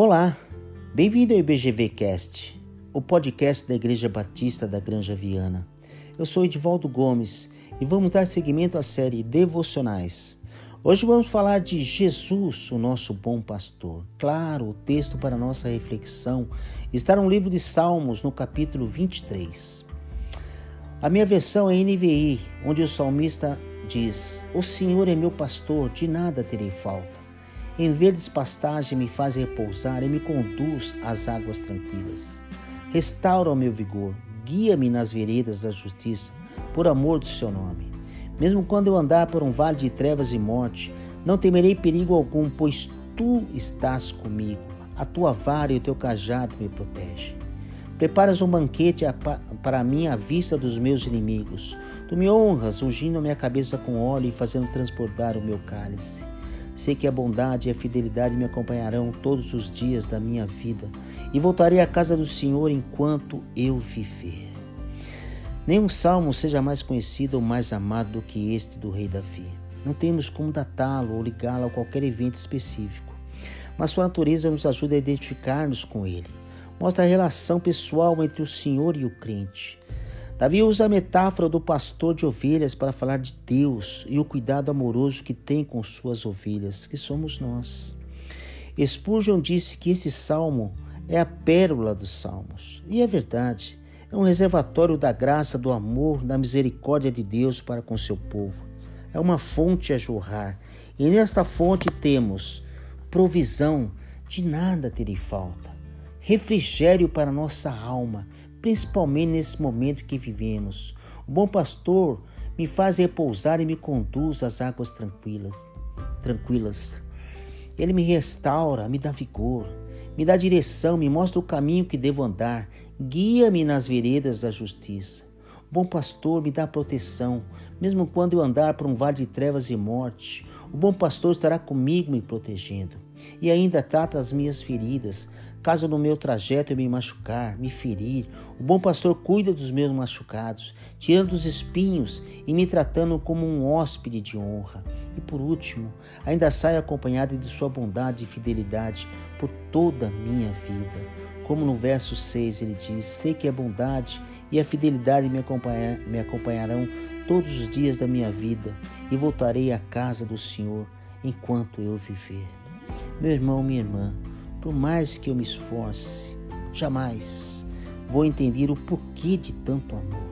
Olá, bem-vindo ao IBGV Cast, o podcast da Igreja Batista da Granja Viana. Eu sou Edivaldo Gomes e vamos dar seguimento à série Devocionais. Hoje vamos falar de Jesus, o nosso bom pastor. Claro, o texto para nossa reflexão está no livro de Salmos, no capítulo 23. A minha versão é NVI, onde o salmista diz: O Senhor é meu pastor, de nada terei falta. Em verdes pastagens me faz repousar e me conduz às águas tranquilas. Restaura o meu vigor, guia-me nas veredas da justiça, por amor do seu nome. Mesmo quando eu andar por um vale de trevas e morte, não temerei perigo algum, pois tu estás comigo. A tua vara e o teu cajado me protegem. Preparas um banquete para mim à vista dos meus inimigos. Tu me honras, ungindo a minha cabeça com óleo e fazendo transbordar o meu cálice. Sei que a bondade e a fidelidade me acompanharão todos os dias da minha vida e voltarei à casa do Senhor enquanto eu viver. Nenhum salmo seja mais conhecido ou mais amado do que este do rei Davi. Não temos como datá-lo ou ligá-lo a qualquer evento específico, mas sua natureza nos ajuda a identificar-nos com ele. Mostra a relação pessoal entre o Senhor e o crente. Davi usa a metáfora do pastor de ovelhas para falar de Deus e o cuidado amoroso que tem com suas ovelhas, que somos nós. Spurgeon disse que esse salmo é a pérola dos salmos. E é verdade. É um reservatório da graça, do amor, da misericórdia de Deus para com seu povo. É uma fonte a jorrar. E nesta fonte temos provisão, de nada terei falta. Refrigério para nossa alma principalmente nesse momento que vivemos. O bom pastor me faz repousar e me conduz às águas tranquilas. Tranquilas. Ele me restaura, me dá vigor, me dá direção, me mostra o caminho que devo andar, guia-me nas veredas da justiça. O bom pastor me dá proteção, mesmo quando eu andar por um vale de trevas e morte. O bom pastor estará comigo me protegendo e ainda trata as minhas feridas, Caso no meu trajeto eu me machucar, me ferir, o bom pastor cuida dos meus machucados, tirando os espinhos e me tratando como um hóspede de honra. E por último, ainda saio acompanhado de sua bondade e fidelidade por toda a minha vida. Como no verso 6 ele diz: Sei que a bondade e a fidelidade me, acompanhar, me acompanharão todos os dias da minha vida e voltarei à casa do Senhor enquanto eu viver. Meu irmão, minha irmã, por mais que eu me esforce, jamais vou entender o porquê de tanto amor.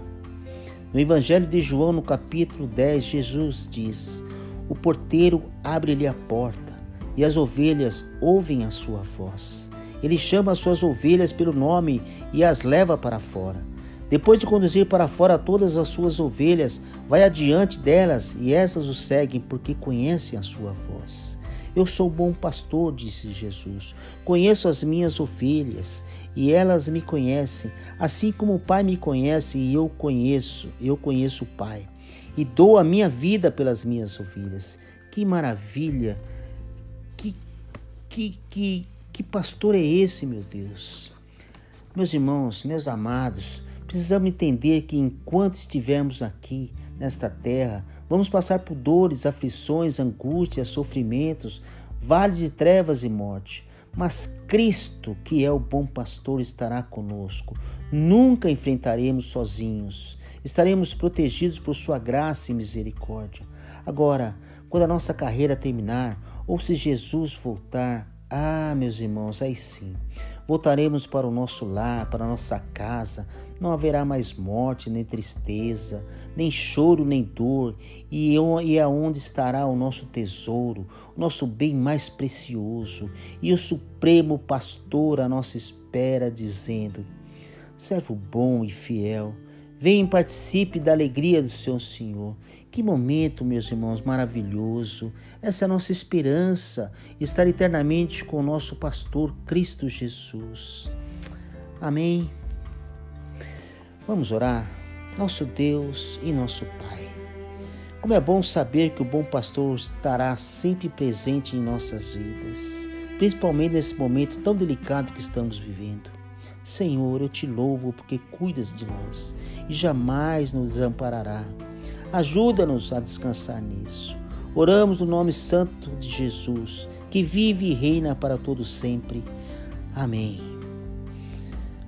No Evangelho de João, no capítulo 10, Jesus diz: O porteiro abre-lhe a porta e as ovelhas ouvem a sua voz. Ele chama as suas ovelhas pelo nome e as leva para fora. Depois de conduzir para fora todas as suas ovelhas, vai adiante delas e essas o seguem porque conhecem a sua voz. Eu sou bom pastor, disse Jesus. Conheço as minhas ovelhas e elas me conhecem, assim como o Pai me conhece e eu conheço, eu conheço o Pai. E dou a minha vida pelas minhas ovelhas. Que maravilha! Que, que, que, que pastor é esse, meu Deus? Meus irmãos, meus amados, precisamos entender que enquanto estivermos aqui, nesta terra, Vamos passar por dores, aflições, angústias, sofrimentos, vales de trevas e morte. Mas Cristo, que é o bom pastor, estará conosco. Nunca enfrentaremos sozinhos. Estaremos protegidos por Sua graça e misericórdia. Agora, quando a nossa carreira terminar, ou se Jesus voltar, ah, meus irmãos, aí sim, voltaremos para o nosso lar, para a nossa casa. Não haverá mais morte, nem tristeza, nem choro, nem dor. E, eu, e aonde estará o nosso tesouro, o nosso bem mais precioso? E o Supremo Pastor à nossa espera, dizendo: Servo bom e fiel Venha e participe da alegria do seu Senhor. Que momento, meus irmãos, maravilhoso. Essa é a nossa esperança, estar eternamente com o nosso pastor Cristo Jesus. Amém. Vamos orar. Nosso Deus e nosso Pai. Como é bom saber que o bom pastor estará sempre presente em nossas vidas, principalmente nesse momento tão delicado que estamos vivendo. Senhor, eu te louvo porque cuidas de nós e jamais nos desamparará. Ajuda-nos a descansar nisso. Oramos no nome santo de Jesus, que vive e reina para todo sempre. Amém.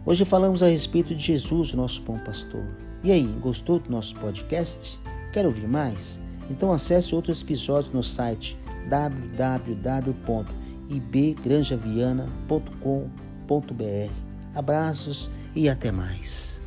Hoje falamos a respeito de Jesus, nosso bom pastor. E aí, gostou do nosso podcast? Quer ouvir mais? Então acesse outros episódios no site www.ibgranjaviana.com.br. Abraços e até mais.